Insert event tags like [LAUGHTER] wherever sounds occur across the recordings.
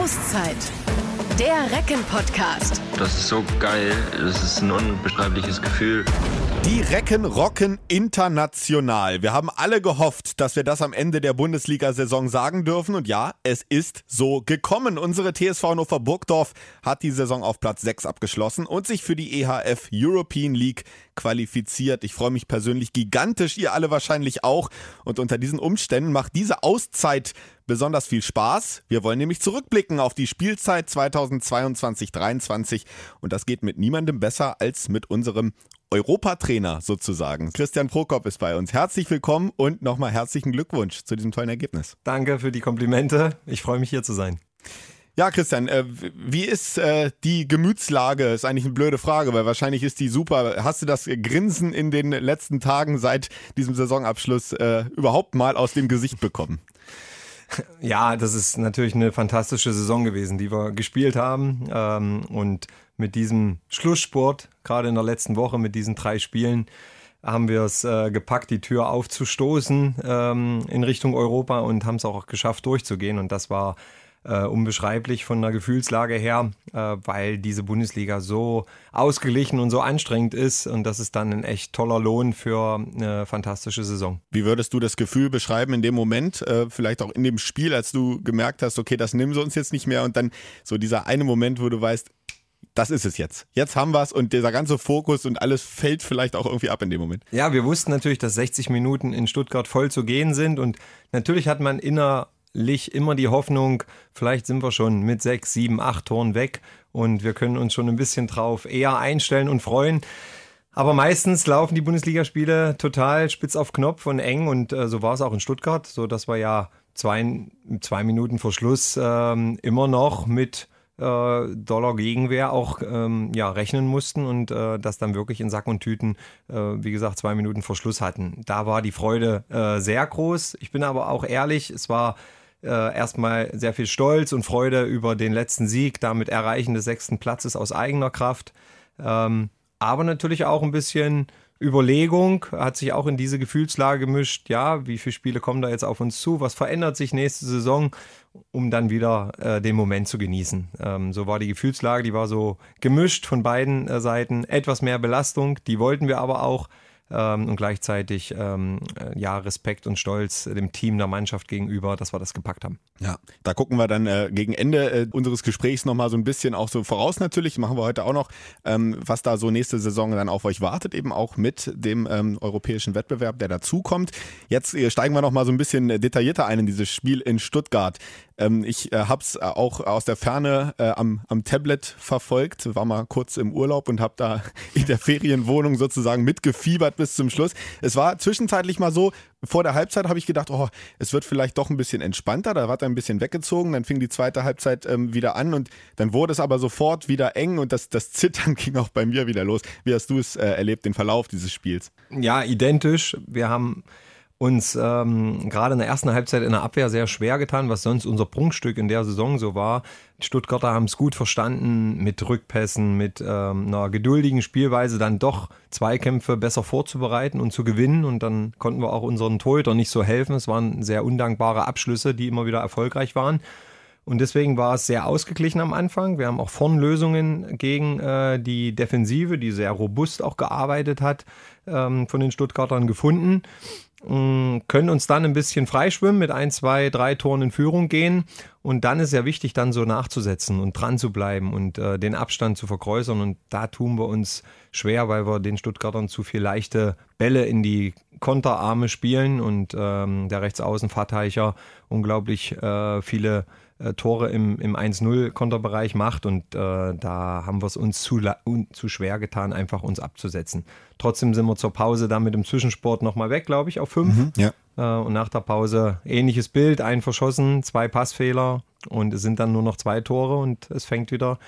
Auszeit. Der Recken-Podcast. Das ist so geil. Das ist ein unbeschreibliches Gefühl. Die Recken rocken international. Wir haben alle gehofft, dass wir das am Ende der Bundesliga-Saison sagen dürfen. Und ja, es ist so gekommen. Unsere TSV Hannover Burgdorf hat die Saison auf Platz 6 abgeschlossen und sich für die EHF European League qualifiziert. Ich freue mich persönlich gigantisch, ihr alle wahrscheinlich auch. Und unter diesen Umständen macht diese Auszeit besonders viel Spaß. Wir wollen nämlich zurückblicken auf die Spielzeit 2022-23 und das geht mit niemandem besser als mit unserem Europatrainer sozusagen. Christian Prokop ist bei uns. Herzlich willkommen und nochmal herzlichen Glückwunsch zu diesem tollen Ergebnis. Danke für die Komplimente. Ich freue mich hier zu sein. Ja, Christian, äh, wie ist äh, die Gemütslage? Ist eigentlich eine blöde Frage, weil wahrscheinlich ist die super. Hast du das Grinsen in den letzten Tagen seit diesem Saisonabschluss äh, überhaupt mal aus dem Gesicht bekommen? Ja, das ist natürlich eine fantastische Saison gewesen, die wir gespielt haben. Ähm, und mit diesem Schlusssport, gerade in der letzten Woche mit diesen drei Spielen, haben wir es äh, gepackt, die Tür aufzustoßen ähm, in Richtung Europa und haben es auch geschafft, durchzugehen. Und das war äh, unbeschreiblich von der Gefühlslage her, äh, weil diese Bundesliga so ausgeglichen und so anstrengend ist und das ist dann ein echt toller Lohn für eine fantastische Saison. Wie würdest du das Gefühl beschreiben in dem Moment, äh, vielleicht auch in dem Spiel, als du gemerkt hast, okay, das nehmen sie uns jetzt nicht mehr und dann so dieser eine Moment, wo du weißt, das ist es jetzt. Jetzt haben wir es und dieser ganze Fokus und alles fällt vielleicht auch irgendwie ab in dem Moment. Ja, wir wussten natürlich, dass 60 Minuten in Stuttgart voll zu gehen sind und natürlich hat man inner immer die Hoffnung, vielleicht sind wir schon mit sechs, sieben, acht Toren weg und wir können uns schon ein bisschen drauf eher einstellen und freuen. Aber meistens laufen die Bundesligaspiele total spitz auf Knopf und eng und äh, so war es auch in Stuttgart, so dass wir ja zwei, zwei Minuten vor Schluss ähm, immer noch mit äh, Dollar Gegenwehr auch ähm, ja, rechnen mussten und äh, das dann wirklich in Sack und Tüten, äh, wie gesagt, zwei Minuten vor Schluss hatten. Da war die Freude äh, sehr groß. Ich bin aber auch ehrlich, es war äh, erstmal sehr viel Stolz und Freude über den letzten Sieg, damit Erreichen des sechsten Platzes aus eigener Kraft. Ähm, aber natürlich auch ein bisschen Überlegung, hat sich auch in diese Gefühlslage gemischt. Ja, wie viele Spiele kommen da jetzt auf uns zu? Was verändert sich nächste Saison, um dann wieder äh, den Moment zu genießen? Ähm, so war die Gefühlslage, die war so gemischt von beiden äh, Seiten. Etwas mehr Belastung, die wollten wir aber auch ähm, und gleichzeitig ähm, äh, ja Respekt und Stolz dem Team der Mannschaft gegenüber, dass wir das gepackt haben. Ja, da gucken wir dann äh, gegen Ende äh, unseres Gesprächs nochmal so ein bisschen auch so voraus natürlich, machen wir heute auch noch, ähm, was da so nächste Saison dann auf euch wartet, eben auch mit dem ähm, europäischen Wettbewerb, der dazukommt. Jetzt äh, steigen wir nochmal so ein bisschen detaillierter ein in dieses Spiel in Stuttgart. Ähm, ich äh, habe es äh, auch aus der Ferne äh, am, am Tablet verfolgt, war mal kurz im Urlaub und habe da [LAUGHS] in der Ferienwohnung sozusagen mitgefiebert bis zum Schluss. Es war zwischenzeitlich mal so, vor der Halbzeit habe ich gedacht, oh, es wird vielleicht doch ein bisschen entspannter. Da war er ein bisschen weggezogen, dann fing die zweite Halbzeit ähm, wieder an und dann wurde es aber sofort wieder eng und das, das Zittern [LAUGHS] ging auch bei mir wieder los. Wie hast du es äh, erlebt, den Verlauf dieses Spiels? Ja, identisch. Wir haben uns ähm, gerade in der ersten Halbzeit in der Abwehr sehr schwer getan, was sonst unser Prunkstück in der Saison so war. Die Stuttgarter haben es gut verstanden, mit Rückpässen, mit ähm, einer geduldigen Spielweise dann doch Zweikämpfe besser vorzubereiten und zu gewinnen. Und dann konnten wir auch unseren Torhüter nicht so helfen. Es waren sehr undankbare Abschlüsse, die immer wieder erfolgreich waren. Und deswegen war es sehr ausgeglichen am Anfang. Wir haben auch vorn Lösungen gegen äh, die Defensive, die sehr robust auch gearbeitet hat, ähm, von den Stuttgartern gefunden. Mm, können uns dann ein bisschen freischwimmen, mit ein, zwei, drei Toren in Führung gehen. Und dann ist ja wichtig, dann so nachzusetzen und dran zu bleiben und äh, den Abstand zu vergrößern. Und da tun wir uns schwer, weil wir den Stuttgartern zu viel leichte Bälle in die Konterarme spielen und ähm, der Rechtsaußen unglaublich äh, viele äh, Tore im, im 1-0-Konterbereich macht und äh, da haben wir es uns zu, zu schwer getan, einfach uns abzusetzen. Trotzdem sind wir zur Pause dann mit dem Zwischensport nochmal weg, glaube ich, auf 5. Mhm, ja. äh, und nach der Pause ähnliches Bild, ein verschossen, zwei Passfehler und es sind dann nur noch zwei Tore und es fängt wieder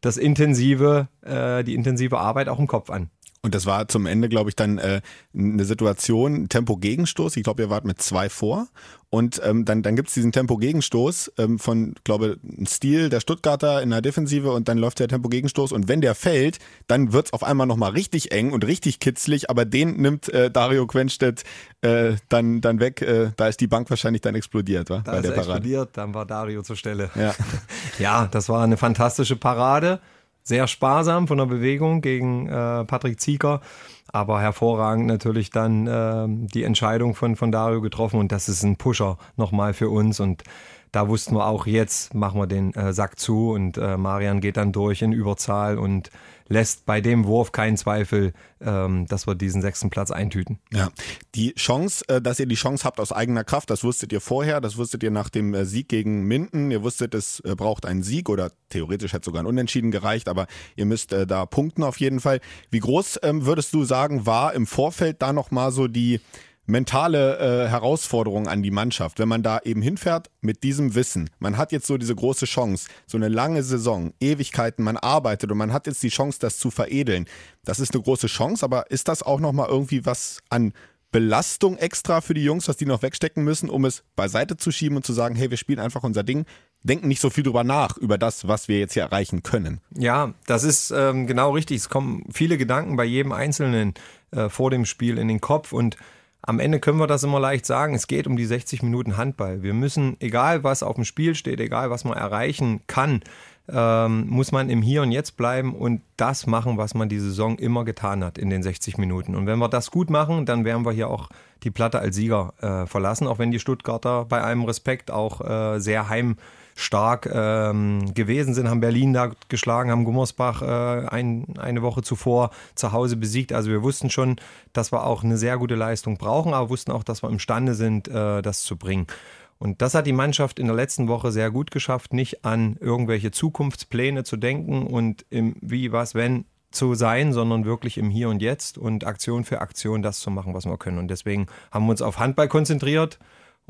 das intensive, äh, die intensive Arbeit auch im Kopf an. Und das war zum Ende, glaube ich, dann äh, eine Situation, Tempo-Gegenstoß. Ich glaube, ihr wart mit zwei vor. Und ähm, dann, dann gibt es diesen Tempo-Gegenstoß ähm, von, glaube ein Stil der Stuttgarter in der Defensive und dann läuft der Tempo-Gegenstoß. Und wenn der fällt, dann wird es auf einmal nochmal richtig eng und richtig kitzlig. Aber den nimmt äh, Dario Quenstedt äh, dann, dann weg. Äh, da ist die Bank wahrscheinlich dann explodiert, wa? Da bei ist der Parade. explodiert, dann war Dario zur Stelle. Ja. [LAUGHS] Ja, das war eine fantastische Parade. Sehr sparsam von der Bewegung gegen äh, Patrick Zieger, aber hervorragend natürlich dann äh, die Entscheidung von, von Dario getroffen und das ist ein Pusher nochmal für uns und da wussten wir auch jetzt, machen wir den äh, Sack zu und äh, Marian geht dann durch in Überzahl und lässt bei dem Wurf keinen Zweifel, ähm, dass wir diesen sechsten Platz eintüten. Ja, die Chance, äh, dass ihr die Chance habt aus eigener Kraft, das wusstet ihr vorher, das wusstet ihr nach dem äh, Sieg gegen Minden. Ihr wusstet, es äh, braucht einen Sieg oder theoretisch hätte sogar ein Unentschieden gereicht, aber ihr müsst äh, da punkten auf jeden Fall. Wie groß ähm, würdest du sagen, war im Vorfeld da nochmal so die mentale äh, Herausforderung an die Mannschaft, wenn man da eben hinfährt mit diesem Wissen. Man hat jetzt so diese große Chance, so eine lange Saison, Ewigkeiten, man arbeitet und man hat jetzt die Chance, das zu veredeln. Das ist eine große Chance, aber ist das auch nochmal irgendwie was an Belastung extra für die Jungs, was die noch wegstecken müssen, um es beiseite zu schieben und zu sagen, hey, wir spielen einfach unser Ding, denken nicht so viel drüber nach, über das, was wir jetzt hier erreichen können. Ja, das ist ähm, genau richtig. Es kommen viele Gedanken bei jedem Einzelnen äh, vor dem Spiel in den Kopf und am Ende können wir das immer leicht sagen, es geht um die 60 Minuten Handball. Wir müssen, egal was auf dem Spiel steht, egal was man erreichen kann, ähm, muss man im Hier und Jetzt bleiben und das machen, was man die Saison immer getan hat in den 60 Minuten. Und wenn wir das gut machen, dann werden wir hier auch die Platte als Sieger äh, verlassen, auch wenn die Stuttgarter bei allem Respekt auch äh, sehr heim stark ähm, gewesen sind, haben Berlin da geschlagen, haben Gummersbach äh, ein, eine Woche zuvor zu Hause besiegt. Also wir wussten schon, dass wir auch eine sehr gute Leistung brauchen, aber wussten auch, dass wir imstande sind, äh, das zu bringen. Und das hat die Mannschaft in der letzten Woche sehr gut geschafft, nicht an irgendwelche Zukunftspläne zu denken und im Wie, was, wenn zu sein, sondern wirklich im Hier und Jetzt und Aktion für Aktion das zu machen, was wir können. Und deswegen haben wir uns auf Handball konzentriert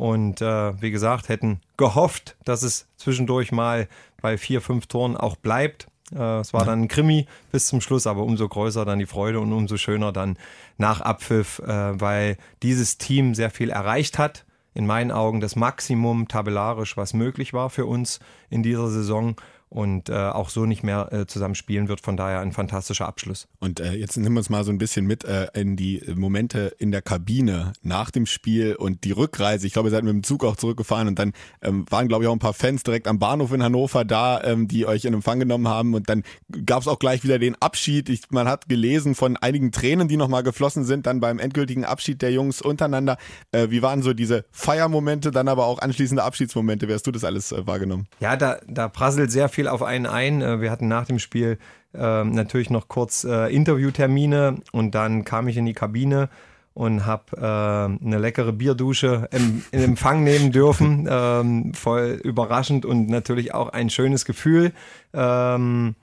und äh, wie gesagt, hätten gehofft, dass es zwischendurch mal bei vier, fünf Toren auch bleibt. Äh, es war dann ein Krimi bis zum Schluss, aber umso größer dann die Freude und umso schöner dann nach Abpfiff, äh, weil dieses Team sehr viel erreicht hat. In meinen Augen das Maximum tabellarisch, was möglich war für uns in dieser Saison und äh, auch so nicht mehr äh, zusammen spielen wird. Von daher ein fantastischer Abschluss. Und äh, jetzt nehmen wir uns mal so ein bisschen mit äh, in die Momente in der Kabine nach dem Spiel und die Rückreise. Ich glaube, ihr seid mit dem Zug auch zurückgefahren und dann ähm, waren, glaube ich, auch ein paar Fans direkt am Bahnhof in Hannover da, ähm, die euch in Empfang genommen haben. Und dann gab es auch gleich wieder den Abschied. Ich, man hat gelesen von einigen Tränen, die nochmal geflossen sind, dann beim endgültigen Abschied der Jungs untereinander. Äh, wie waren so diese Feiermomente, dann aber auch anschließende Abschiedsmomente? Wie hast du das alles äh, wahrgenommen? Ja, da, da prasselt sehr viel viel auf einen ein. Äh, wir hatten nach dem Spiel äh, natürlich noch kurz äh, Interviewtermine und dann kam ich in die Kabine und habe äh, eine leckere Bierdusche im, in Empfang nehmen dürfen. [LAUGHS] Ähm, voll überraschend und natürlich auch ein schönes Gefühl. Ähm,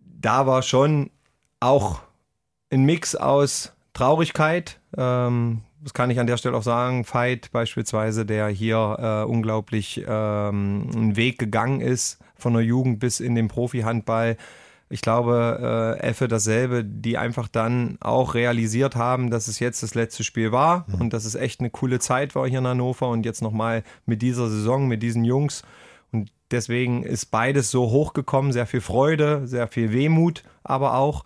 da war schon auch ein Mix aus Traurigkeit. Ähm, das kann ich an der Stelle auch sagen, Veit beispielsweise, der hier äh, unglaublich ähm, einen Weg gegangen ist, von der Jugend bis in den Profi-Handball. Ich glaube, äh, Effe dasselbe, die einfach dann auch realisiert haben, dass es jetzt das letzte Spiel war mhm. und dass es echt eine coole Zeit war hier in Hannover und jetzt nochmal mit dieser Saison, mit diesen Jungs. Und deswegen ist beides so hochgekommen, sehr viel Freude, sehr viel Wehmut, aber auch.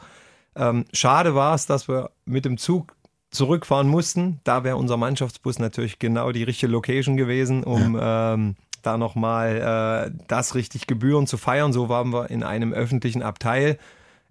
Ähm, schade war es, dass wir mit dem Zug zurückfahren mussten. Da wäre unser Mannschaftsbus natürlich genau die richtige Location gewesen, um ja. ähm, da nochmal äh, das richtig Gebühren zu feiern. So waren wir in einem öffentlichen Abteil.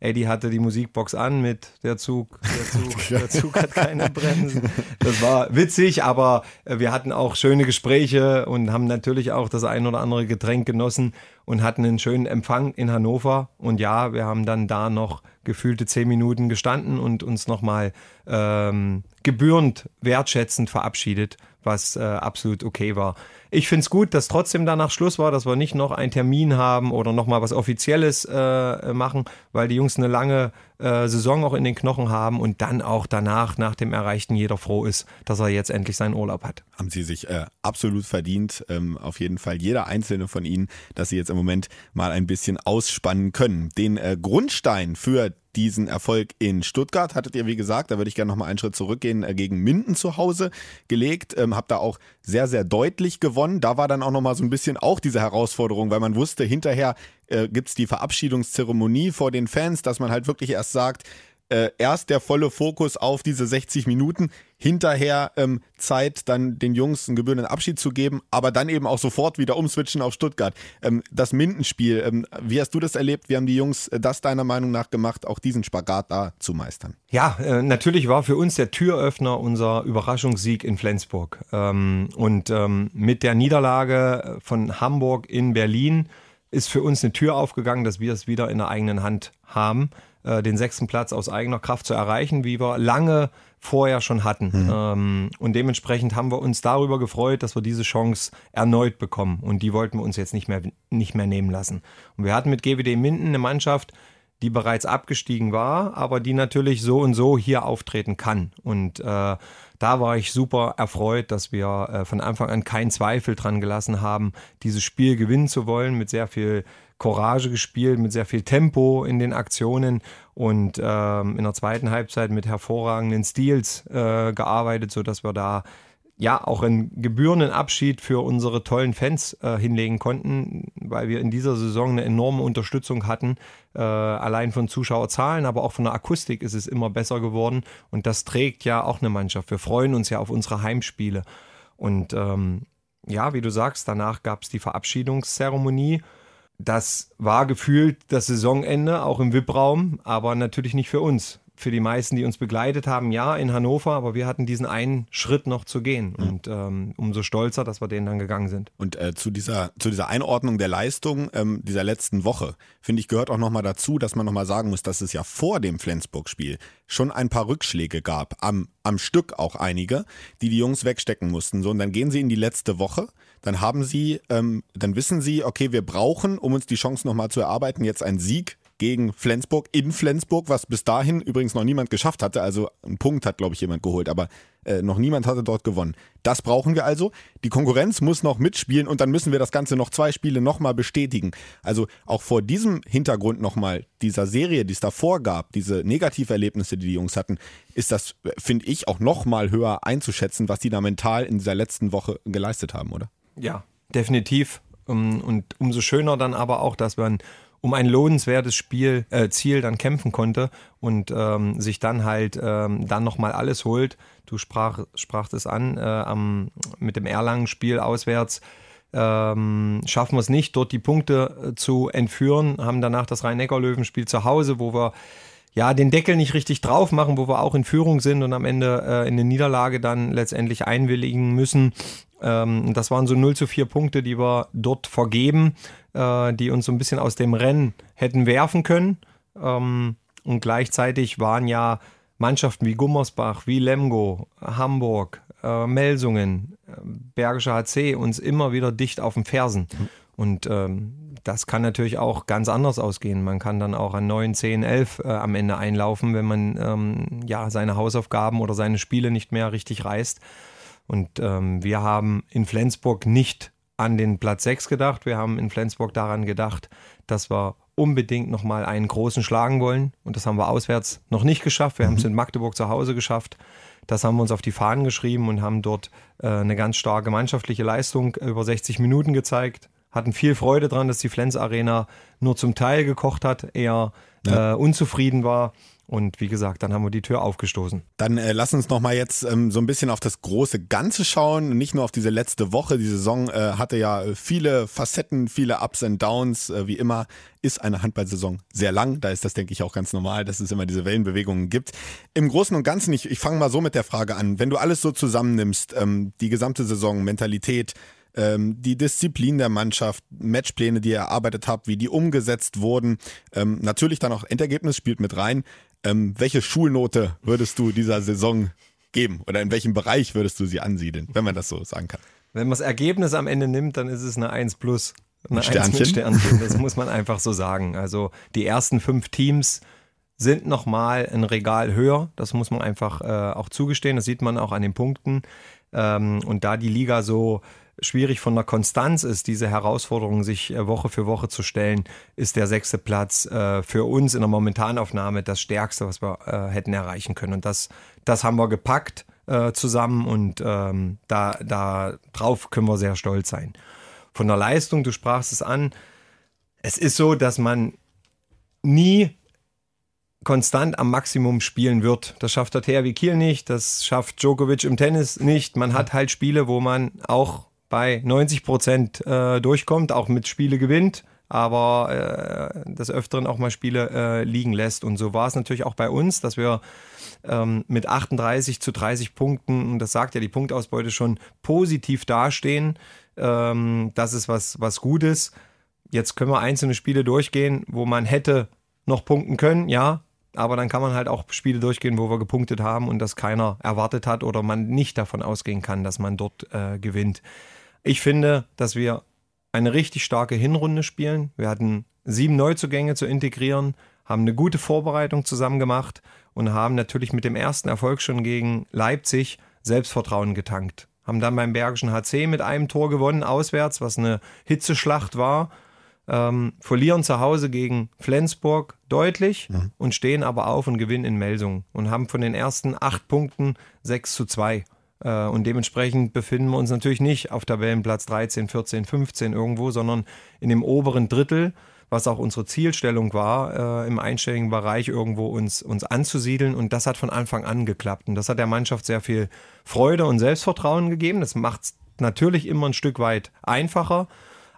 Eddie hatte die Musikbox an mit der Zug, der Zug, [LAUGHS] der Zug hat keine Bremsen. Das war witzig, aber äh, wir hatten auch schöne Gespräche und haben natürlich auch das ein oder andere Getränk genossen und hatten einen schönen Empfang in Hannover. Und ja, wir haben dann da noch gefühlte zehn Minuten gestanden und uns nochmal ähm, gebührend wertschätzend verabschiedet, was äh, absolut okay war. Ich finde es gut, dass trotzdem danach Schluss war, dass wir nicht noch einen Termin haben oder nochmal was Offizielles äh, machen, weil die Jungs eine lange äh, Saison auch in den Knochen haben und dann auch danach, nach dem Erreichten, jeder froh ist, dass er jetzt endlich seinen Urlaub hat. Haben sie sich äh, absolut verdient. Ähm, auf jeden Fall jeder einzelne von ihnen, dass sie jetzt im Moment mal ein bisschen ausspannen können. Den äh, Grundstein für diesen Erfolg in Stuttgart hattet ihr, wie gesagt, da würde ich gerne nochmal einen Schritt zurückgehen, äh, gegen Minden zu Hause gelegt. Ähm, habt da auch sehr, sehr deutlich gewonnen. Da war dann auch nochmal so ein bisschen auch diese Herausforderung, weil man wusste, hinterher äh, gibt es die Verabschiedungszeremonie vor den Fans, dass man halt wirklich erst sagt, äh, erst der volle Fokus auf diese 60 Minuten, hinterher ähm, Zeit, dann den Jungs einen gebührenden Abschied zu geben, aber dann eben auch sofort wieder umswitchen auf Stuttgart. Ähm, das Mindenspiel, ähm, wie hast du das erlebt? Wie haben die Jungs äh, das deiner Meinung nach gemacht, auch diesen Spagat da zu meistern? Ja, äh, natürlich war für uns der Türöffner unser Überraschungssieg in Flensburg. Ähm, und ähm, mit der Niederlage von Hamburg in Berlin ist für uns eine Tür aufgegangen, dass wir es wieder in der eigenen Hand haben, äh, den sechsten Platz aus eigener Kraft zu erreichen, wie wir lange vorher schon hatten. Mhm. Ähm, und dementsprechend haben wir uns darüber gefreut, dass wir diese Chance erneut bekommen. Und die wollten wir uns jetzt nicht mehr, nicht mehr nehmen lassen. Und wir hatten mit GWD Minden eine Mannschaft, die bereits abgestiegen war, aber die natürlich so und so hier auftreten kann. Und äh, da war ich super erfreut, dass wir äh, von Anfang an keinen Zweifel dran gelassen haben, dieses Spiel gewinnen zu wollen, mit sehr viel Courage gespielt, mit sehr viel Tempo in den Aktionen und ähm, in der zweiten Halbzeit mit hervorragenden Stils äh, gearbeitet, sodass wir da ja auch einen gebührenden Abschied für unsere tollen Fans äh, hinlegen konnten, weil wir in dieser Saison eine enorme Unterstützung hatten, äh, allein von Zuschauerzahlen, aber auch von der Akustik ist es immer besser geworden und das trägt ja auch eine Mannschaft. Wir freuen uns ja auf unsere Heimspiele und ähm, ja, wie du sagst, danach gab es die Verabschiedungszeremonie das war gefühlt das Saisonende, auch im VIP-Raum, aber natürlich nicht für uns. Für die meisten, die uns begleitet haben, ja, in Hannover, aber wir hatten diesen einen Schritt noch zu gehen. Mhm. Und ähm, umso stolzer, dass wir den dann gegangen sind. Und äh, zu, dieser, zu dieser Einordnung der Leistung ähm, dieser letzten Woche, finde ich, gehört auch nochmal dazu, dass man nochmal sagen muss, dass es ja vor dem Flensburg-Spiel schon ein paar Rückschläge gab, am, am Stück auch einige, die die Jungs wegstecken mussten. So, und dann gehen sie in die letzte Woche dann haben sie, ähm, dann wissen sie, okay, wir brauchen, um uns die Chance nochmal zu erarbeiten, jetzt einen Sieg gegen Flensburg in Flensburg, was bis dahin übrigens noch niemand geschafft hatte. Also einen Punkt hat, glaube ich, jemand geholt, aber äh, noch niemand hatte dort gewonnen. Das brauchen wir also. Die Konkurrenz muss noch mitspielen und dann müssen wir das Ganze noch zwei Spiele nochmal bestätigen. Also auch vor diesem Hintergrund nochmal dieser Serie, die es davor gab, diese Negativerlebnisse, die die Jungs hatten, ist das, finde ich, auch nochmal höher einzuschätzen, was die da mental in dieser letzten Woche geleistet haben, oder? Ja, definitiv. Ähm, und umso schöner dann aber auch, dass man um ein lohnenswertes Spiel, äh, Ziel dann kämpfen konnte und ähm, sich dann halt ähm, dann nochmal alles holt. Du sprach, sprachst es an, äh, am, mit dem Erlangen-Spiel auswärts. Ähm, schaffen wir es nicht, dort die Punkte äh, zu entführen, haben danach das Rhein-Neckar-Löwenspiel zu Hause, wo wir ja den Deckel nicht richtig drauf machen, wo wir auch in Führung sind und am Ende äh, in eine Niederlage dann letztendlich einwilligen müssen. Ähm, das waren so 0 zu 4 Punkte, die wir dort vergeben, äh, die uns so ein bisschen aus dem Rennen hätten werfen können. Ähm, und gleichzeitig waren ja Mannschaften wie Gummersbach, wie Lemgo, Hamburg, äh, Melsungen, äh, Bergische HC uns immer wieder dicht auf den Fersen. Und ähm, das kann natürlich auch ganz anders ausgehen. Man kann dann auch an 9, 10, 11 äh, am Ende einlaufen, wenn man ähm, ja seine Hausaufgaben oder seine Spiele nicht mehr richtig reißt. Und ähm, wir haben in Flensburg nicht an den Platz 6 gedacht. Wir haben in Flensburg daran gedacht, dass wir unbedingt nochmal einen großen schlagen wollen. Und das haben wir auswärts noch nicht geschafft. Wir mhm. haben es in Magdeburg zu Hause geschafft. Das haben wir uns auf die Fahnen geschrieben und haben dort äh, eine ganz starke mannschaftliche Leistung über 60 Minuten gezeigt. Hatten viel Freude dran, dass die Flens Arena nur zum Teil gekocht hat, eher ja. äh, unzufrieden war. Und wie gesagt, dann haben wir die Tür aufgestoßen. Dann äh, lass uns nochmal jetzt ähm, so ein bisschen auf das große Ganze schauen, nicht nur auf diese letzte Woche. Die Saison äh, hatte ja viele Facetten, viele Ups und Downs. Äh, wie immer ist eine Handballsaison sehr lang. Da ist das, denke ich, auch ganz normal, dass es immer diese Wellenbewegungen gibt. Im Großen und Ganzen, ich, ich fange mal so mit der Frage an. Wenn du alles so zusammennimmst, ähm, die gesamte Saison, Mentalität, ähm, die Disziplin der Mannschaft, Matchpläne, die ihr erarbeitet habt, wie die umgesetzt wurden. Ähm, natürlich dann auch Endergebnis spielt mit rein. Ähm, welche Schulnote würdest du dieser Saison geben oder in welchem Bereich würdest du sie ansiedeln, wenn man das so sagen kann? Wenn man das Ergebnis am Ende nimmt, dann ist es eine 1 plus. Eine ein Sternchen. 1 mit Sternchen, das muss man einfach so sagen. Also die ersten fünf Teams sind nochmal ein Regal höher. Das muss man einfach äh, auch zugestehen. Das sieht man auch an den Punkten. Ähm, und da die Liga so schwierig von der Konstanz ist, diese Herausforderung sich äh, Woche für Woche zu stellen, ist der sechste Platz äh, für uns in der Momentanaufnahme das Stärkste, was wir äh, hätten erreichen können. Und das, das haben wir gepackt äh, zusammen und ähm, da, da drauf können wir sehr stolz sein. Von der Leistung, du sprachst es an, es ist so, dass man nie konstant am Maximum spielen wird. Das schafft der THW Kiel nicht, das schafft Djokovic im Tennis nicht. Man hat halt Spiele, wo man auch bei 90 Prozent äh, durchkommt, auch mit Spiele gewinnt, aber äh, des Öfteren auch mal Spiele äh, liegen lässt. Und so war es natürlich auch bei uns, dass wir ähm, mit 38 zu 30 Punkten, und das sagt ja die Punktausbeute schon, positiv dastehen. Ähm, das ist was, was Gutes. Jetzt können wir einzelne Spiele durchgehen, wo man hätte noch punkten können, ja, aber dann kann man halt auch Spiele durchgehen, wo wir gepunktet haben und das keiner erwartet hat oder man nicht davon ausgehen kann, dass man dort äh, gewinnt. Ich finde, dass wir eine richtig starke Hinrunde spielen. Wir hatten sieben Neuzugänge zu integrieren, haben eine gute Vorbereitung zusammen gemacht und haben natürlich mit dem ersten Erfolg schon gegen Leipzig Selbstvertrauen getankt. Haben dann beim Bergischen HC mit einem Tor gewonnen, auswärts, was eine Hitzeschlacht war ähm, verlieren zu Hause gegen Flensburg deutlich mhm. und stehen aber auf und gewinnen in Melsung und haben von den ersten acht Punkten 6 zu 2. Äh, und dementsprechend befinden wir uns natürlich nicht auf Tabellenplatz 13, 14, 15 irgendwo, sondern in dem oberen Drittel, was auch unsere Zielstellung war, äh, im einstelligen Bereich irgendwo uns, uns anzusiedeln. Und das hat von Anfang an geklappt. Und das hat der Mannschaft sehr viel Freude und Selbstvertrauen gegeben. Das macht es natürlich immer ein Stück weit einfacher.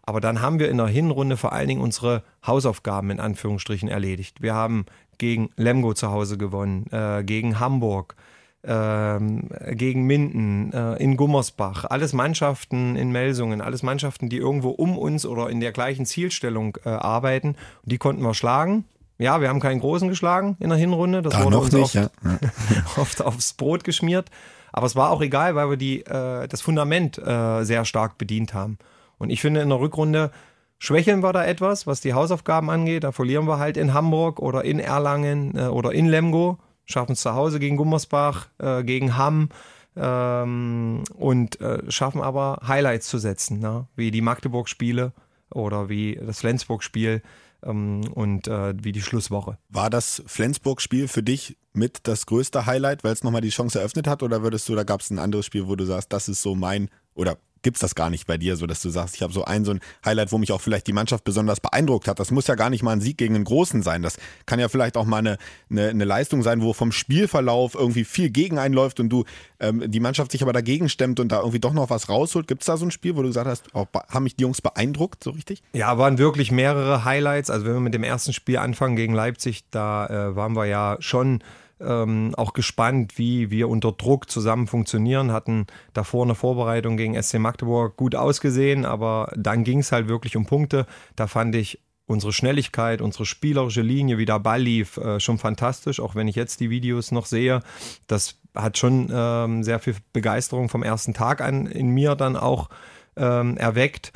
Aber dann haben wir in der Hinrunde vor allen Dingen unsere Hausaufgaben in Anführungsstrichen erledigt. Wir haben gegen Lemgo zu Hause gewonnen, äh, gegen Hamburg, ähm, gegen Minden, äh, in Gummersbach, alles Mannschaften in Melsungen, alles Mannschaften, die irgendwo um uns oder in der gleichen Zielstellung äh, arbeiten. Und die konnten wir schlagen. Ja, wir haben keinen großen geschlagen in der Hinrunde. Das da wurde uns nicht, oft, ja. [LAUGHS] oft, aufs Brot geschmiert. Aber es war auch egal, weil wir die, äh, das Fundament äh, sehr stark bedient haben. Und ich finde, in der Rückrunde schwächeln wir da etwas, was die Hausaufgaben angeht. Da verlieren wir halt in Hamburg oder in Erlangen äh, oder in Lemgo, schaffen es zu Hause gegen Gummersbach, äh, gegen Hamm ähm, und äh, schaffen aber Highlights zu setzen, ne? wie die Magdeburg-Spiele oder wie das Flensburg-Spiel ähm, und äh, wie die Schlusswoche. War das Flensburg-Spiel für dich mit das größte Highlight, weil es nochmal die Chance eröffnet hat? Oder würdest du, da gab es ein anderes Spiel, wo du sagst, das ist so mein oder gibt es das gar nicht bei dir, so dass du sagst, ich habe so ein so ein Highlight, wo mich auch vielleicht die Mannschaft besonders beeindruckt hat. Das muss ja gar nicht mal ein Sieg gegen einen Großen sein. Das kann ja vielleicht auch mal eine, eine, eine Leistung sein, wo vom Spielverlauf irgendwie viel gegen einläuft und du ähm, die Mannschaft sich aber dagegen stemmt und da irgendwie doch noch was rausholt. Gibt es da so ein Spiel, wo du gesagt hast, oh, haben mich die Jungs beeindruckt, so richtig? Ja, waren wirklich mehrere Highlights. Also wenn wir mit dem ersten Spiel anfangen gegen Leipzig, da äh, waren wir ja schon ähm, auch gespannt, wie wir unter Druck zusammen funktionieren. Hatten davor eine Vorbereitung gegen SC Magdeburg gut ausgesehen, aber dann ging es halt wirklich um Punkte. Da fand ich unsere Schnelligkeit, unsere spielerische Linie, wie der Ball lief, äh, schon fantastisch. Auch wenn ich jetzt die Videos noch sehe, das hat schon ähm, sehr viel Begeisterung vom ersten Tag an in mir dann auch ähm, erweckt.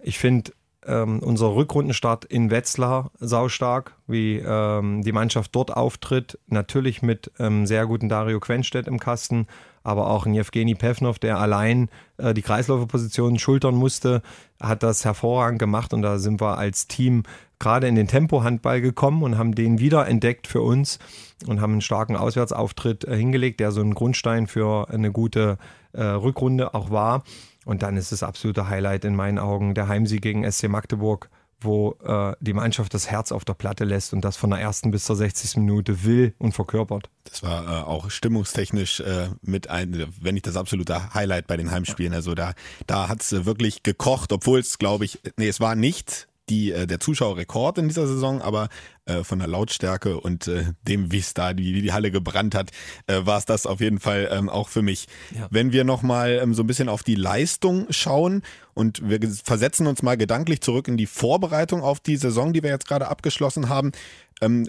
Ich finde ähm, unser Rückrundenstart in Wetzlar saustark, wie ähm, die Mannschaft dort auftritt. Natürlich mit ähm, sehr guten Dario Quenstedt im Kasten, aber auch ein Jewgeni Pevnov, der allein äh, die Kreisläuferposition schultern musste, hat das hervorragend gemacht und da sind wir als Team gerade in den Tempo-Handball gekommen und haben den wieder entdeckt für uns und haben einen starken Auswärtsauftritt äh, hingelegt, der so ein Grundstein für eine gute äh, Rückrunde auch war. Und dann ist das absolute Highlight in meinen Augen der Heimsieg gegen SC Magdeburg, wo äh, die Mannschaft das Herz auf der Platte lässt und das von der ersten bis zur 60. Minute will und verkörpert. Das war äh, auch stimmungstechnisch äh, mit ein, wenn nicht das absolute Highlight bei den Heimspielen. Also da, da hat es wirklich gekocht, obwohl es, glaube ich, nee, es war nicht die, äh, der Zuschauerrekord in dieser Saison, aber äh, von der Lautstärke und äh, dem, wie es da die, die Halle gebrannt hat, äh, war es das auf jeden Fall ähm, auch für mich. Ja. Wenn wir nochmal ähm, so ein bisschen auf die Leistung schauen und wir versetzen uns mal gedanklich zurück in die Vorbereitung auf die Saison, die wir jetzt gerade abgeschlossen haben. Ähm,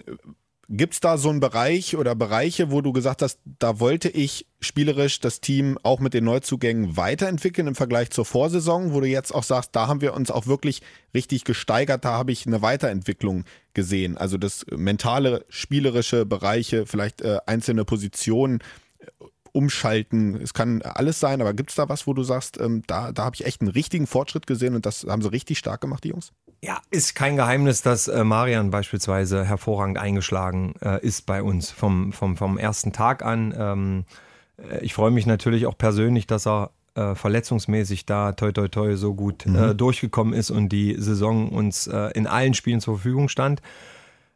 Gibt es da so einen Bereich oder Bereiche, wo du gesagt hast, da wollte ich spielerisch das Team auch mit den Neuzugängen weiterentwickeln im Vergleich zur Vorsaison, wo du jetzt auch sagst, da haben wir uns auch wirklich richtig gesteigert, da habe ich eine Weiterentwicklung gesehen. Also das mentale, spielerische Bereiche, vielleicht äh, einzelne Positionen äh, umschalten. Es kann alles sein, aber gibt es da was, wo du sagst, ähm, da, da habe ich echt einen richtigen Fortschritt gesehen und das haben sie richtig stark gemacht, die Jungs? Ja, ist kein Geheimnis, dass äh, Marian beispielsweise hervorragend eingeschlagen äh, ist bei uns vom, vom, vom ersten Tag an. Ähm, äh, ich freue mich natürlich auch persönlich, dass er äh, verletzungsmäßig da toi toi toi so gut äh, mhm. durchgekommen ist und die Saison uns äh, in allen Spielen zur Verfügung stand.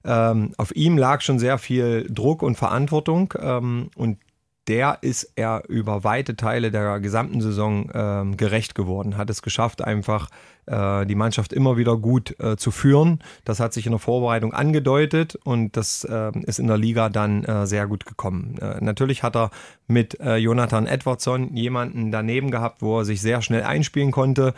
Ähm, auf ihm lag schon sehr viel Druck und Verantwortung ähm, und der ist er über weite Teile der gesamten Saison ähm, gerecht geworden, hat es geschafft, einfach äh, die Mannschaft immer wieder gut äh, zu führen. Das hat sich in der Vorbereitung angedeutet und das äh, ist in der Liga dann äh, sehr gut gekommen. Äh, natürlich hat er mit äh, Jonathan Edwardson jemanden daneben gehabt, wo er sich sehr schnell einspielen konnte,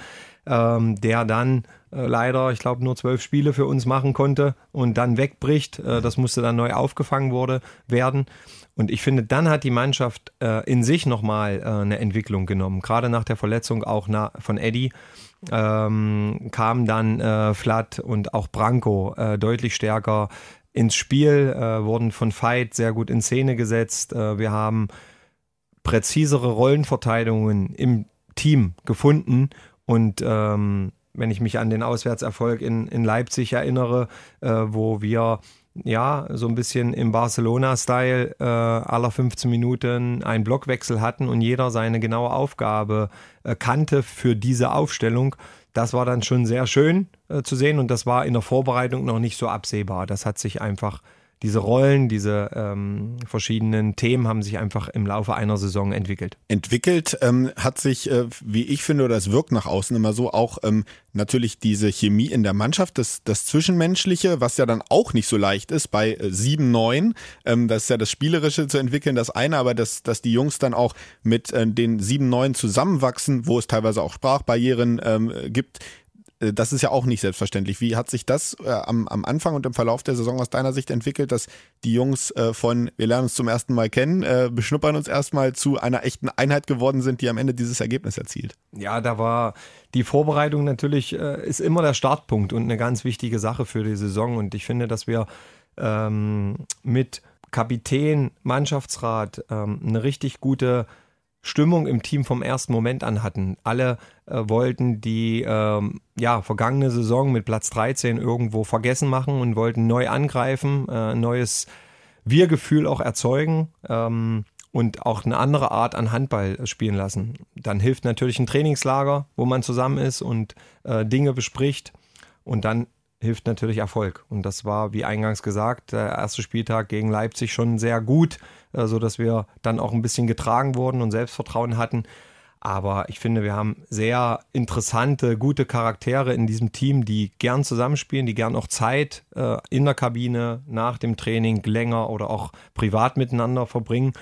ähm, der dann leider, ich glaube, nur zwölf Spiele für uns machen konnte und dann wegbricht. das musste dann neu aufgefangen wurde, werden. Und ich finde, dann hat die Mannschaft äh, in sich nochmal äh, eine Entwicklung genommen. Gerade nach der Verletzung auch na, von Eddie ähm, kamen dann äh, Flat und auch Branko äh, deutlich stärker ins Spiel, äh, wurden von Veit sehr gut in Szene gesetzt. Äh, wir haben präzisere Rollenverteilungen im Team gefunden und ähm, wenn ich mich an den Auswärtserfolg in, in Leipzig erinnere, wo wir ja, so ein bisschen im Barcelona-Style äh, aller 15 Minuten einen Blockwechsel hatten und jeder seine genaue Aufgabe äh, kannte für diese Aufstellung. Das war dann schon sehr schön äh, zu sehen und das war in der Vorbereitung noch nicht so absehbar. Das hat sich einfach diese Rollen, diese ähm, verschiedenen Themen haben sich einfach im Laufe einer Saison entwickelt. Entwickelt ähm, hat sich, äh, wie ich finde, oder es wirkt nach außen immer so, auch ähm, natürlich diese Chemie in der Mannschaft, das, das Zwischenmenschliche, was ja dann auch nicht so leicht ist bei äh, 7-9. Ähm, das ist ja das Spielerische zu entwickeln, das eine, aber dass, dass die Jungs dann auch mit äh, den 7-9 zusammenwachsen, wo es teilweise auch Sprachbarrieren ähm, gibt, äh, das ist ja auch nicht selbstverständlich. Wie hat sich das äh, am, am Anfang und im Verlauf der Saison aus deiner Sicht entwickelt, dass die Jungs äh, von wir lernen uns zum ersten Mal kennen, äh, beschnuppern uns erstmal zu einer echten Einheit geworden sind, die am Ende dieses Ergebnis erzielt? Ja, da war die Vorbereitung natürlich, äh, ist immer der Startpunkt und eine ganz wichtige Sache für die Saison. Und ich finde, dass wir ähm, mit Kapitän, Mannschaftsrat ähm, eine richtig gute Stimmung im Team vom ersten Moment an hatten. Alle äh, wollten die ähm, ja, vergangene Saison mit Platz 13 irgendwo vergessen machen und wollten neu angreifen, äh, neues Wir-Gefühl auch erzeugen ähm, und auch eine andere Art an Handball spielen lassen. Dann hilft natürlich ein Trainingslager, wo man zusammen ist und äh, Dinge bespricht. Und dann hilft natürlich Erfolg. Und das war, wie eingangs gesagt, der erste Spieltag gegen Leipzig schon sehr gut, äh, sodass wir dann auch ein bisschen getragen wurden und Selbstvertrauen hatten. Aber ich finde, wir haben sehr interessante, gute Charaktere in diesem Team, die gern zusammenspielen, die gern auch Zeit äh, in der Kabine, nach dem Training länger oder auch privat miteinander verbringen.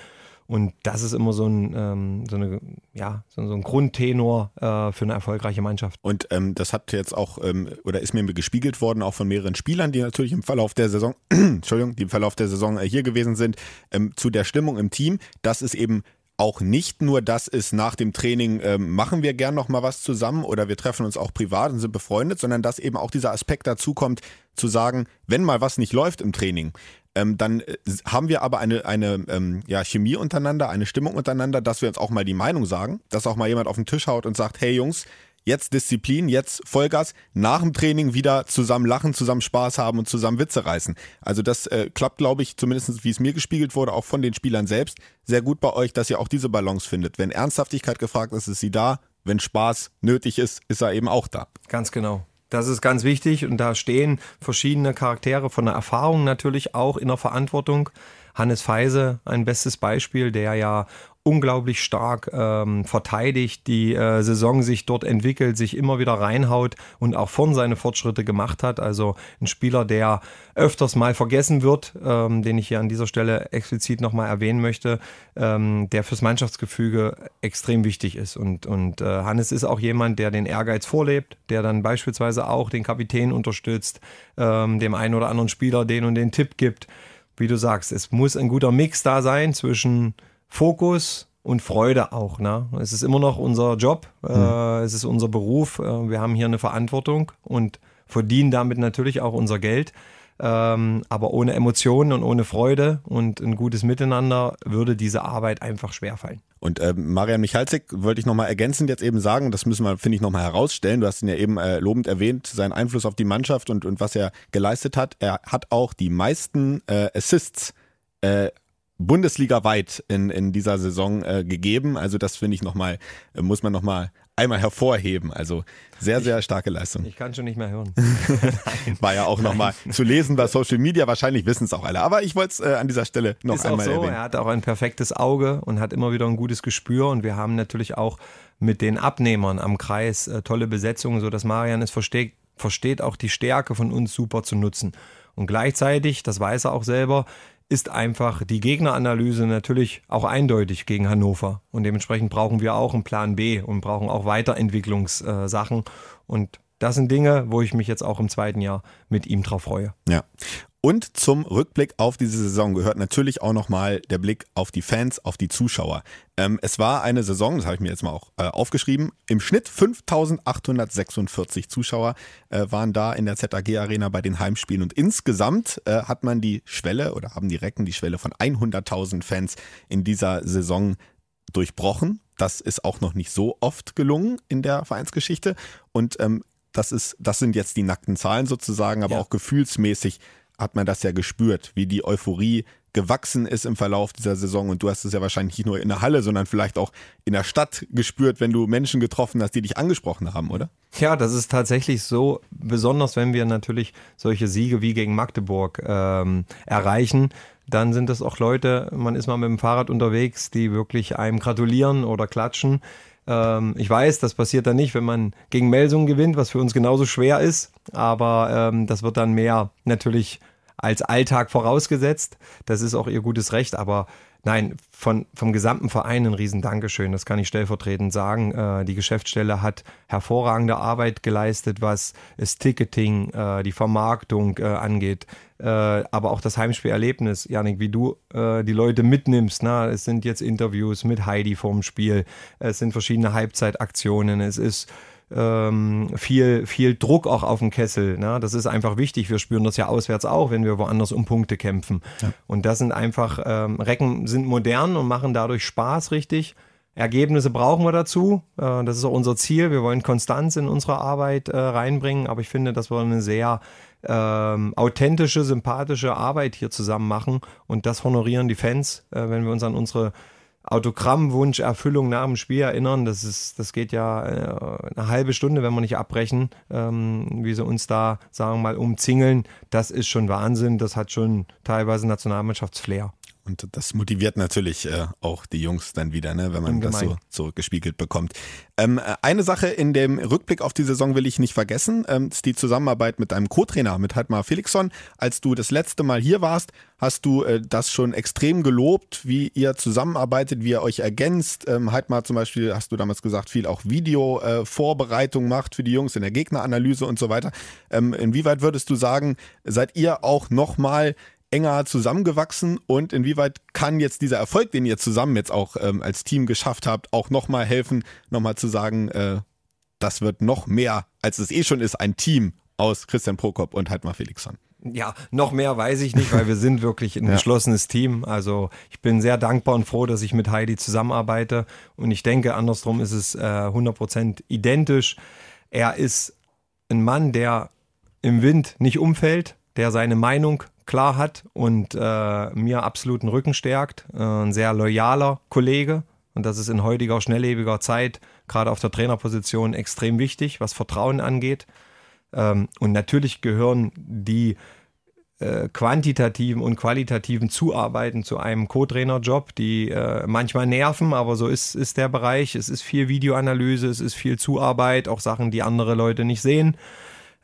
Und das ist immer so ein, ähm, so eine, ja, so, ein Grundtenor äh, für eine erfolgreiche Mannschaft. Und ähm, das hat jetzt auch, ähm, oder ist mir gespiegelt worden, auch von mehreren Spielern, die natürlich im Verlauf der Saison, [CLEARS THROAT] Entschuldigung, die im Verlauf der Saison äh, hier gewesen sind, ähm, zu der Stimmung im Team, dass es eben auch nicht nur das ist, nach dem Training ähm, machen wir gern noch mal was zusammen oder wir treffen uns auch privat und sind befreundet, sondern dass eben auch dieser Aspekt dazu kommt, zu sagen, wenn mal was nicht läuft im Training, ähm, dann äh, haben wir aber eine, eine ähm, ja, Chemie untereinander, eine Stimmung untereinander, dass wir uns auch mal die Meinung sagen, dass auch mal jemand auf den Tisch haut und sagt, hey Jungs, jetzt Disziplin, jetzt Vollgas, nach dem Training wieder zusammen lachen, zusammen Spaß haben und zusammen Witze reißen. Also das äh, klappt, glaube ich, zumindest wie es mir gespiegelt wurde, auch von den Spielern selbst, sehr gut bei euch, dass ihr auch diese Balance findet. Wenn Ernsthaftigkeit gefragt ist, ist sie da. Wenn Spaß nötig ist, ist er eben auch da. Ganz genau. Das ist ganz wichtig und da stehen verschiedene Charaktere von der Erfahrung natürlich auch in der Verantwortung. Hannes Feise, ein bestes Beispiel, der ja unglaublich stark ähm, verteidigt, die äh, Saison sich dort entwickelt, sich immer wieder reinhaut und auch vorn seine Fortschritte gemacht hat. Also ein Spieler, der öfters mal vergessen wird, ähm, den ich hier an dieser Stelle explizit nochmal erwähnen möchte, ähm, der fürs Mannschaftsgefüge extrem wichtig ist. Und, und äh, Hannes ist auch jemand, der den Ehrgeiz vorlebt, der dann beispielsweise auch den Kapitän unterstützt, ähm, dem einen oder anderen Spieler den und den Tipp gibt. Wie du sagst, es muss ein guter Mix da sein zwischen Fokus und Freude auch. Ne? Es ist immer noch unser Job, mhm. äh, es ist unser Beruf. Äh, wir haben hier eine Verantwortung und verdienen damit natürlich auch unser Geld. Ähm, aber ohne Emotionen und ohne Freude und ein gutes Miteinander würde diese Arbeit einfach schwerfallen. Und äh, Marian Michalzik wollte ich nochmal ergänzend jetzt eben sagen, das müssen wir, finde ich, nochmal herausstellen. Du hast ihn ja eben äh, lobend erwähnt, seinen Einfluss auf die Mannschaft und, und was er geleistet hat. Er hat auch die meisten äh, Assists äh, bundesligaweit in, in dieser Saison äh, gegeben. Also das finde ich nochmal, äh, muss man nochmal einmal hervorheben. Also sehr, sehr starke Leistung. Ich kann schon nicht mehr hören. [LAUGHS] War ja auch nochmal zu lesen bei Social Media. Wahrscheinlich wissen es auch alle. Aber ich wollte es äh, an dieser Stelle noch ist einmal auch so. erwähnen. Er hat auch ein perfektes Auge und hat immer wieder ein gutes Gespür. Und wir haben natürlich auch mit den Abnehmern am Kreis äh, tolle Besetzungen, sodass Marian es versteht, versteht, auch die Stärke von uns super zu nutzen. Und gleichzeitig, das weiß er auch selber, ist einfach die Gegneranalyse natürlich auch eindeutig gegen Hannover. Und dementsprechend brauchen wir auch einen Plan B und brauchen auch Weiterentwicklungssachen. Und das sind Dinge, wo ich mich jetzt auch im zweiten Jahr mit ihm drauf freue. Ja. Und zum Rückblick auf diese Saison gehört natürlich auch nochmal der Blick auf die Fans, auf die Zuschauer. Ähm, es war eine Saison, das habe ich mir jetzt mal auch äh, aufgeschrieben, im Schnitt 5846 Zuschauer äh, waren da in der ZAG Arena bei den Heimspielen und insgesamt äh, hat man die Schwelle oder haben die Recken die Schwelle von 100.000 Fans in dieser Saison durchbrochen. Das ist auch noch nicht so oft gelungen in der Vereinsgeschichte und ähm, das ist, das sind jetzt die nackten Zahlen sozusagen, aber Ja. auch gefühlsmäßig hat man das ja gespürt, wie die Euphorie gewachsen ist im Verlauf dieser Saison. Und du hast es ja wahrscheinlich nicht nur in der Halle, sondern vielleicht auch in der Stadt gespürt, wenn du Menschen getroffen hast, die dich angesprochen haben, oder? Ja, das ist tatsächlich so, besonders wenn wir natürlich solche Siege wie gegen Magdeburg ähm, erreichen. Dann sind es auch Leute, man ist mal mit dem Fahrrad unterwegs, die wirklich einem gratulieren oder klatschen. Ähm, ich weiß, das passiert dann nicht, wenn man gegen Melsungen gewinnt, was für uns genauso schwer ist. Aber ähm, das wird dann mehr natürlich als Alltag vorausgesetzt. Das ist auch ihr gutes Recht. Aber nein, von, vom gesamten Verein ein riesen Dankeschön. Das kann ich stellvertretend sagen. Äh, die Geschäftsstelle hat hervorragende Arbeit geleistet, was das Ticketing, äh, die Vermarktung äh, angeht. Äh, aber auch das Heimspielerlebnis, Janik, wie du äh, die Leute mitnimmst. Na? Es sind jetzt Interviews mit Heidi vorm Spiel. Es sind verschiedene Halbzeitaktionen. Es ist ähm, viel, viel Druck auch auf dem Kessel. Ne? Das ist einfach wichtig. Wir spüren das ja auswärts auch, wenn wir woanders um Punkte kämpfen. Und das sind einfach, ähm, Recken sind modern und machen dadurch Spaß, richtig. Ergebnisse brauchen wir dazu. Äh, das ist auch unser Ziel. Wir wollen Konstanz in unsere Arbeit äh, reinbringen. Aber ich finde, dass wir eine sehr ähm, authentische, sympathische Arbeit hier zusammen machen. Und das honorieren die Fans, äh, wenn wir uns an unsere Autogrammwunscherfüllung nach dem Spiel erinnern. Das ist, das geht ja äh, eine halbe Stunde, wenn wir nicht abbrechen, ähm, wie sie uns da, sagen wir mal, umzingeln. Das ist schon Wahnsinn. Das hat schon teilweise Nationalmannschaftsflair. Und das motiviert natürlich äh, auch die Jungs dann wieder, ne, wenn man das so Ungemein. zurückgespiegelt bekommt. Ähm, äh, eine Sache in dem Rückblick auf die Saison will ich nicht vergessen, ähm, ist die Zusammenarbeit mit deinem Co-Trainer, mit Heidmar Felixson. Als du das letzte Mal hier warst, hast du äh, das schon extrem gelobt, wie ihr zusammenarbeitet, wie ihr euch ergänzt. Ähm, Heidmar zum Beispiel, hast du damals gesagt, viel auch Video-Vorbereitung macht für die Jungs in der Gegneranalyse und so weiter. Ähm, inwieweit würdest du sagen, seid ihr auch nochmal enger zusammengewachsen und inwieweit kann jetzt dieser Erfolg, den ihr zusammen jetzt auch ähm, als Team geschafft habt, auch nochmal helfen, nochmal zu sagen, äh, das wird noch mehr, als es eh schon ist, ein Team aus Christian Prokop und Heidmar Felixson. Ja, noch mehr weiß ich nicht, weil wir sind wirklich ein [LAUGHS] geschlossenes Team. Also ich bin sehr dankbar und froh, dass ich mit Heidi zusammenarbeite. Und ich denke, andersrum ist es äh, 100% identisch. Er ist ein Mann, der im Wind nicht umfällt, der seine Meinung klar hat und äh, mir absoluten Rücken stärkt. Äh, ein sehr loyaler Kollege. Und das ist in heutiger, schnelllebiger Zeit, gerade auf der Trainerposition, extrem wichtig, was Vertrauen angeht. Ähm, und natürlich gehören die äh, quantitativen und qualitativen Zuarbeiten zu einem Co-Trainer-Job, die äh, manchmal nerven, aber so ist, ist der Bereich. Es ist viel Videoanalyse, es ist viel Zuarbeit, auch Sachen, die andere Leute nicht sehen.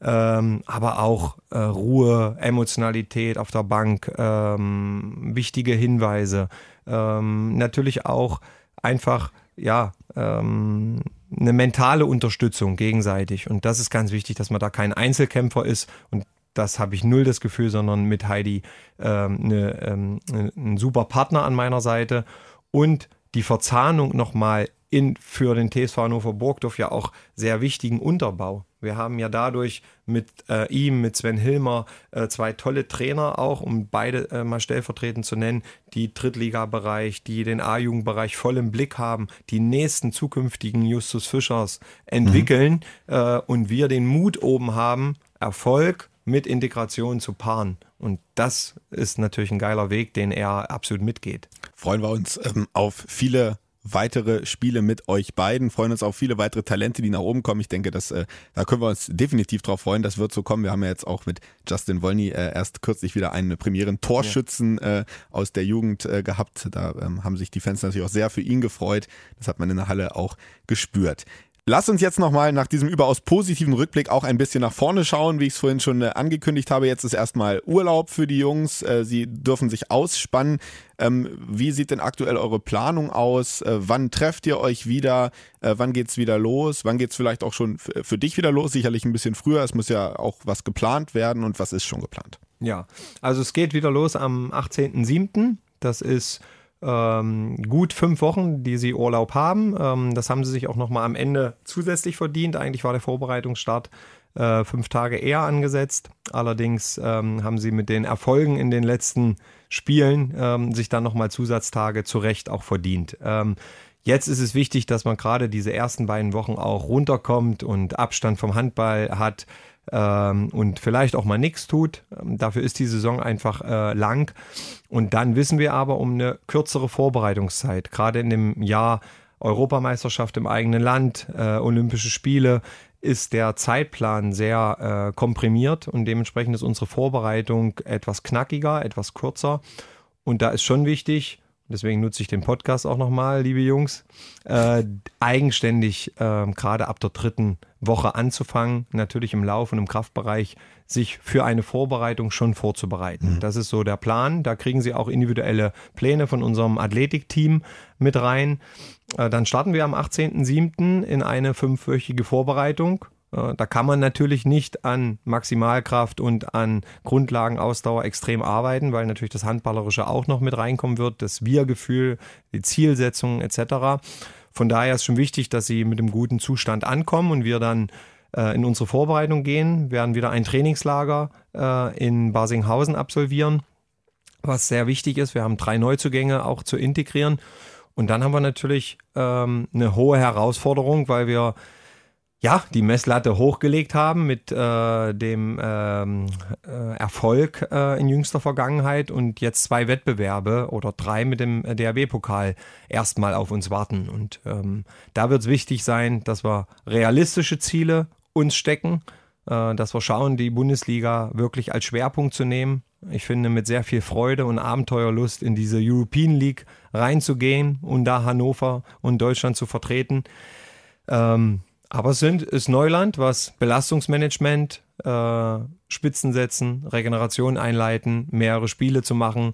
Ähm, aber auch äh, Ruhe, Emotionalität auf der Bank, ähm, wichtige Hinweise. Ähm, natürlich auch einfach, ja, ähm, eine mentale Unterstützung gegenseitig. Und das ist ganz wichtig, dass man da kein Einzelkämpfer ist. Und das habe ich null das Gefühl, sondern mit Heidi ähm, eine, ähm, ein super Partner an meiner Seite. Und die Verzahnung nochmal in für den TSV Hannover Burgdorf ja auch sehr wichtigen Unterbau. Wir haben ja dadurch mit äh, ihm, mit Sven Hilmer, äh, zwei tolle Trainer auch, um beide äh, mal stellvertretend zu nennen, die Drittligabereich, die den A-Jugendbereich voll im Blick haben, die nächsten zukünftigen Justus Fischers entwickeln äh, und wir den Mut oben haben, Erfolg mit Integration zu paaren. Und das ist natürlich ein geiler Weg, den er absolut mitgeht. Freuen wir uns ähm, auf viele weitere Spiele mit euch beiden. Freuen uns auf viele weitere Talente, die nach oben kommen. Ich denke, dass, äh, da können wir uns definitiv drauf freuen. Das wird so kommen. Wir haben ja jetzt auch mit Justin Wolny äh, erst kürzlich wieder einen Premieren Torschützen äh, aus der Jugend äh, gehabt. Da ähm, haben sich die Fans natürlich auch sehr für ihn gefreut. Das hat man in der Halle auch gespürt. Lass uns jetzt nochmal nach diesem überaus positiven Rückblick auch ein bisschen nach vorne schauen, wie ich es vorhin schon äh, angekündigt habe. Jetzt ist erstmal Urlaub für die Jungs. Äh, sie dürfen sich ausspannen. Ähm, wie sieht denn aktuell eure Planung aus? Äh, wann trefft ihr euch wieder? wann geht's wieder los? Wann geht's vielleicht auch schon für dich wieder los? Sicherlich ein bisschen früher. Es muss ja auch was geplant werden und was ist schon geplant? Ja, also es geht wieder los am 18.07. Das ist ähm, gut fünf Wochen, die sie Urlaub haben. Ähm, das haben sie sich auch nochmal am Ende zusätzlich verdient. Eigentlich war der Vorbereitungsstart äh, fünf Tage eher angesetzt. Allerdings ähm, haben sie mit den Erfolgen in den letzten Spielen ähm, sich dann nochmal Zusatztage zu Recht auch verdient. Ähm, Jetzt ist es wichtig, dass man gerade diese ersten beiden Wochen auch runterkommt und Abstand vom Handball hat, ähm, und vielleicht auch mal nichts tut. Ähm, dafür ist die Saison einfach äh, lang. Und dann wissen wir aber um eine kürzere Vorbereitungszeit, gerade in dem Jahr Europameisterschaft im eigenen Land, äh, Olympische Spiele, ist der Zeitplan sehr äh, komprimiert und dementsprechend ist unsere Vorbereitung etwas knackiger, etwas kürzer. Und da ist schon wichtig, deswegen nutze ich den Podcast auch nochmal, liebe Jungs, äh, eigenständig äh, gerade ab der dritten Woche anzufangen, natürlich im Lauf und im Kraftbereich sich für eine Vorbereitung schon vorzubereiten. Mhm. Das ist so der Plan. Da kriegen Sie auch individuelle Pläne von unserem Athletikteam mit rein. Äh, dann starten wir am 18.07. in eine fünfwöchige Vorbereitung. Äh, da kann man natürlich nicht an Maximalkraft und an Grundlagenausdauer extrem arbeiten, weil natürlich das Handballerische auch noch mit reinkommen wird, das Wir-Gefühl, die Zielsetzung etc. Von daher ist schon wichtig, dass sie mit einem guten Zustand ankommen und wir dann äh, in unsere Vorbereitung gehen, werden wieder ein Trainingslager äh, in Basinghausen absolvieren, was sehr wichtig ist. Wir haben drei Neuzugänge auch zu integrieren. Und dann haben wir natürlich ähm, eine hohe Herausforderung, weil wir ja, die Messlatte hochgelegt haben mit äh, dem ähm, äh, Erfolg äh, in jüngster Vergangenheit und jetzt zwei Wettbewerbe oder drei mit dem DRB-Pokal erstmal auf uns warten. Und ähm, da wird es wichtig sein, dass wir realistische Ziele uns stecken, äh, dass wir schauen, die Bundesliga wirklich als Schwerpunkt zu nehmen. Ich finde, mit sehr viel Freude und Abenteuerlust in diese European League reinzugehen und da Hannover und Deutschland zu vertreten. Ähm, aber es sind, ist Neuland, was Belastungsmanagement, äh, Spitzen setzen, Regeneration einleiten, mehrere Spiele zu machen.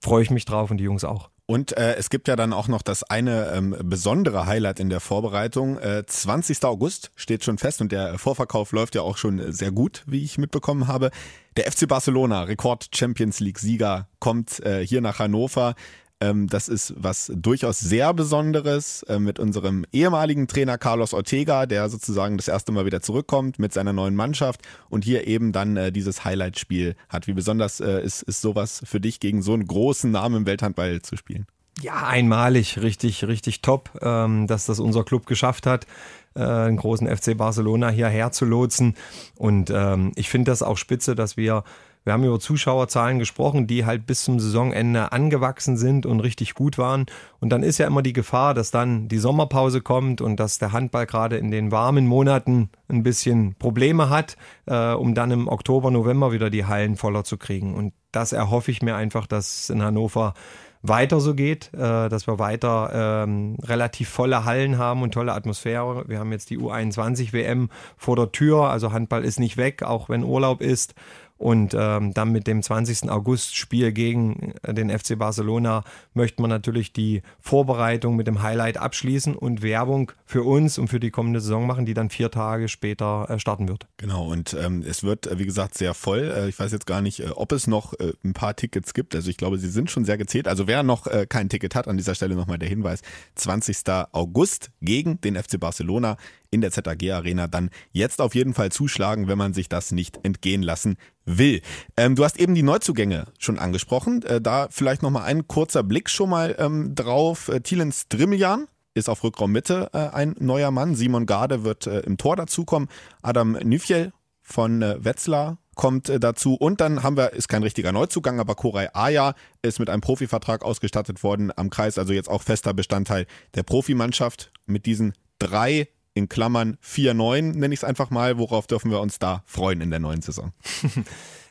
Freue ich mich drauf und die Jungs auch. Und äh, es gibt ja dann auch noch das eine ähm, besondere Highlight in der Vorbereitung. Äh, 20. August steht schon fest und der Vorverkauf läuft ja auch schon sehr gut, wie ich mitbekommen habe. Der FC Barcelona, Rekord Champions League Sieger, kommt äh, hier nach Hannover. Ähm, das ist was durchaus sehr Besonderes äh, mit unserem ehemaligen Trainer Carlos Ortega, der sozusagen das erste Mal wieder zurückkommt mit seiner neuen Mannschaft und hier eben dann äh, dieses Highlight-Spiel hat. Wie besonders äh, ist, ist sowas für dich, gegen so einen großen Namen im Welthandball zu spielen? Ja, einmalig, richtig, richtig top, ähm, dass das unser Club geschafft hat, äh, einen großen FC Barcelona hierher zu lotsen. Und ähm, ich finde das auch spitze, dass wir wir haben über Zuschauerzahlen gesprochen, die halt bis zum Saisonende angewachsen sind und richtig gut waren. Und dann ist ja immer die Gefahr, dass dann die Sommerpause kommt und dass der Handball gerade in den warmen Monaten ein bisschen Probleme hat, äh, um dann im Oktober, November wieder die Hallen voller zu kriegen. Und das erhoffe ich mir einfach, dass in Hannover weiter so geht, äh, dass wir weiter ähm, relativ volle Hallen haben und tolle Atmosphäre. Wir haben jetzt die U21 WM vor der Tür, also Handball ist nicht weg, auch wenn Urlaub ist. Und ähm, dann mit dem 20. August-Spiel gegen äh, den FC Barcelona möchte man natürlich die Vorbereitung mit dem Highlight abschließen und Werbung für uns und für die kommende Saison machen, die dann vier Tage später äh, starten wird. Genau, und ähm, es wird, äh, wie gesagt, sehr voll. Äh, ich weiß jetzt gar nicht, äh, ob es noch äh, ein paar Tickets gibt. Also ich glaube, sie sind schon sehr gezählt. Also wer noch kein Ticket hat, an dieser Stelle nochmal der Hinweis, 20. August gegen den FC Barcelona in der ZAG Arena dann jetzt auf jeden Fall zuschlagen, wenn man sich das nicht entgehen lassen will. Ähm, du hast eben die Neuzugänge schon angesprochen. Äh, da vielleicht nochmal ein kurzer Blick schon mal ähm, drauf. Äh, Thielen Strimmeljan ist auf Rückraum Mitte äh, ein neuer Mann. Simon Garde wird äh, im Tor dazukommen. Adam Nüfjel von äh, Wetzlar kommt äh, dazu. Und dann haben wir, ist kein richtiger Neuzugang, aber Koray Aya ist mit einem Profivertrag ausgestattet worden am Kreis, also jetzt auch fester Bestandteil der Profimannschaft mit diesen drei in Klammern 4-9, nenne ich es einfach mal. Worauf dürfen wir uns da freuen in der neuen Saison? [LAUGHS]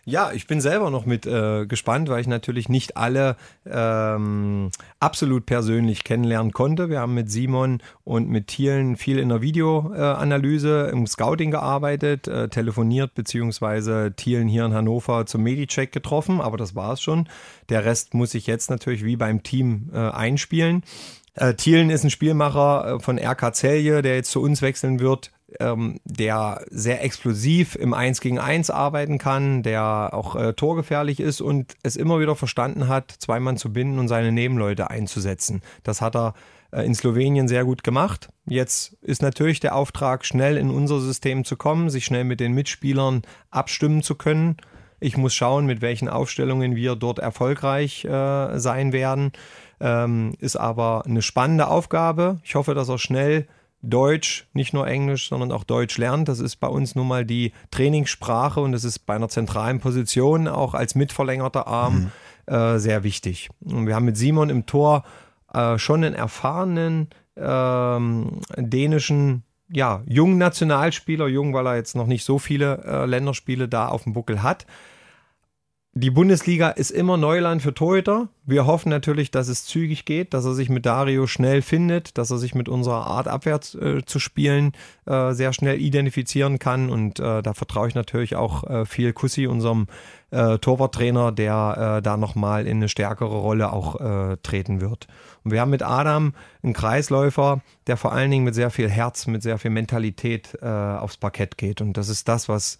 Ja, ich bin selber noch mit äh, gespannt, weil ich natürlich nicht alle ähm, absolut persönlich kennenlernen konnte. Wir haben mit Simon und mit Thielen viel in der Videoanalyse, äh, im Scouting gearbeitet, äh, telefoniert, beziehungsweise Thielen hier in Hannover zum Medicheck getroffen, aber das war es schon. Der Rest muss ich jetzt natürlich wie beim Team äh, einspielen. Äh, Thielen ist ein Spielmacher äh, von RK Celje, der jetzt zu uns wechseln wird ähm, der sehr explosiv im 1 gegen 1 arbeiten kann, der auch äh, torgefährlich ist und es immer wieder verstanden hat, zwei Mann zu binden und seine Nebenleute einzusetzen. Das hat er äh, in Slowenien sehr gut gemacht. Jetzt ist natürlich der Auftrag, schnell in unser System zu kommen, sich schnell mit den Mitspielern abstimmen zu können. Ich muss schauen, mit welchen Aufstellungen wir dort erfolgreich äh, sein werden. Ähm, ist aber eine spannende Aufgabe. Ich hoffe, dass er schnell Deutsch, nicht nur Englisch, sondern auch Deutsch lernt. Das ist bei uns nun mal die Trainingssprache und das ist bei einer zentralen Position auch als mitverlängerter Arm mhm. äh, sehr wichtig. Und wir haben mit Simon im Tor äh, schon einen erfahrenen ähm, dänischen ja, jungen Nationalspieler, jung, weil er jetzt noch nicht so viele äh, Länderspiele da auf dem Buckel hat die Bundesliga ist immer Neuland für Torhüter. Wir hoffen natürlich, dass es zügig geht, dass er sich mit Dario schnell findet, dass er sich mit unserer Art abwärts äh, zu spielen äh, sehr schnell identifizieren kann. Und äh, da vertraue ich natürlich auch äh, viel Kussi, unserem äh, Torwarttrainer, der äh, da nochmal in eine stärkere Rolle auch treten wird. Und wir haben mit Adam einen Kreisläufer, der vor allen Dingen mit sehr viel Herz, mit sehr viel Mentalität aufs Parkett geht. Und das ist das, was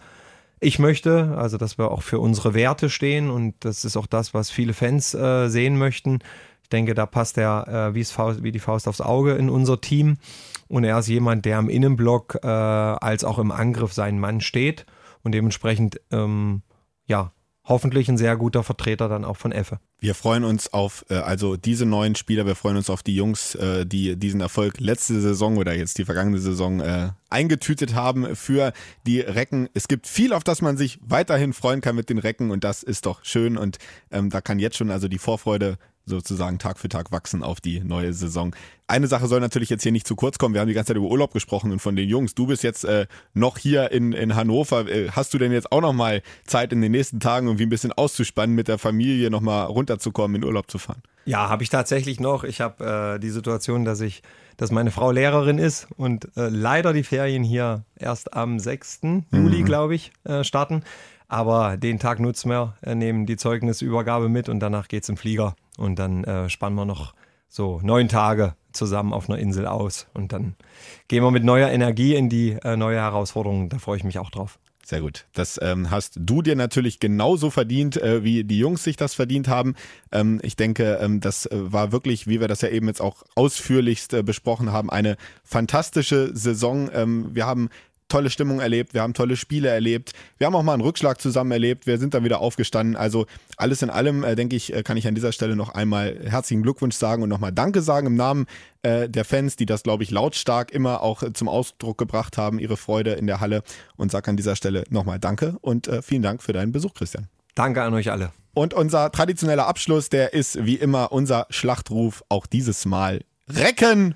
ich möchte, also dass wir auch für unsere Werte stehen und das ist auch das, was viele Fans äh, sehen möchten. Ich denke, da passt er äh, Faust, wie die Faust aufs Auge in unser Team und er ist jemand, der im Innenblock äh, als auch im Angriff seinen Mann steht und dementsprechend ähm, ja hoffentlich ein sehr guter Vertreter dann auch von Effe. Wir freuen uns auf äh, also diese neuen Spieler, wir freuen uns auf die Jungs, äh, die diesen Erfolg letzte Saison oder jetzt die vergangene Saison äh, eingetütet haben für die Recken. Es gibt viel, auf das man sich weiterhin freuen kann mit den Recken und das ist doch schön und ähm, da kann jetzt schon also die Vorfreude sozusagen Tag für Tag wachsen auf die neue Saison. Eine Sache soll natürlich jetzt hier nicht zu kurz kommen. Wir haben die ganze Zeit über Urlaub gesprochen und von den Jungs. Du bist jetzt äh, noch hier in, in Hannover. Äh, hast du denn jetzt auch noch mal Zeit in den nächsten Tagen, irgendwie ein bisschen auszuspannen, mit der Familie noch mal runterzukommen, in Urlaub zu fahren? Ja, habe ich tatsächlich noch. Ich habe äh, die Situation, dass ich, dass meine Frau Lehrerin ist und äh, leider die Ferien hier erst am 6. Mhm. Juli, glaube ich, äh, starten. Aber den Tag nutzen wir, äh, nehmen die Zeugnisübergabe mit und danach geht es im Flieger. Und dann äh, spannen wir noch so neun Tage zusammen auf einer Insel aus. Und dann gehen wir mit neuer Energie in die äh, neue Herausforderung. Da freue ich mich auch drauf. Sehr gut. Das ähm, hast du dir natürlich genauso verdient, äh, wie die Jungs sich das verdient haben. Ähm, ich denke, ähm, das äh, war wirklich, wie wir das ja eben jetzt auch ausführlichst äh, besprochen haben, eine fantastische Saison. Ähm, wir haben tolle Stimmung erlebt, wir haben tolle Spiele erlebt, wir haben auch mal einen Rückschlag zusammen erlebt, wir sind dann wieder aufgestanden. Also alles in allem, äh, denke ich, äh, kann ich an dieser Stelle noch einmal herzlichen Glückwunsch sagen und nochmal Danke sagen im Namen äh, der Fans, die das, glaube ich, lautstark immer auch äh, zum Ausdruck gebracht haben, ihre Freude in der Halle und sage an dieser Stelle nochmal Danke und äh, vielen Dank für deinen Besuch, Christian. Danke an euch alle. Und unser traditioneller Abschluss, der ist wie immer unser Schlachtruf, auch dieses Mal Recken!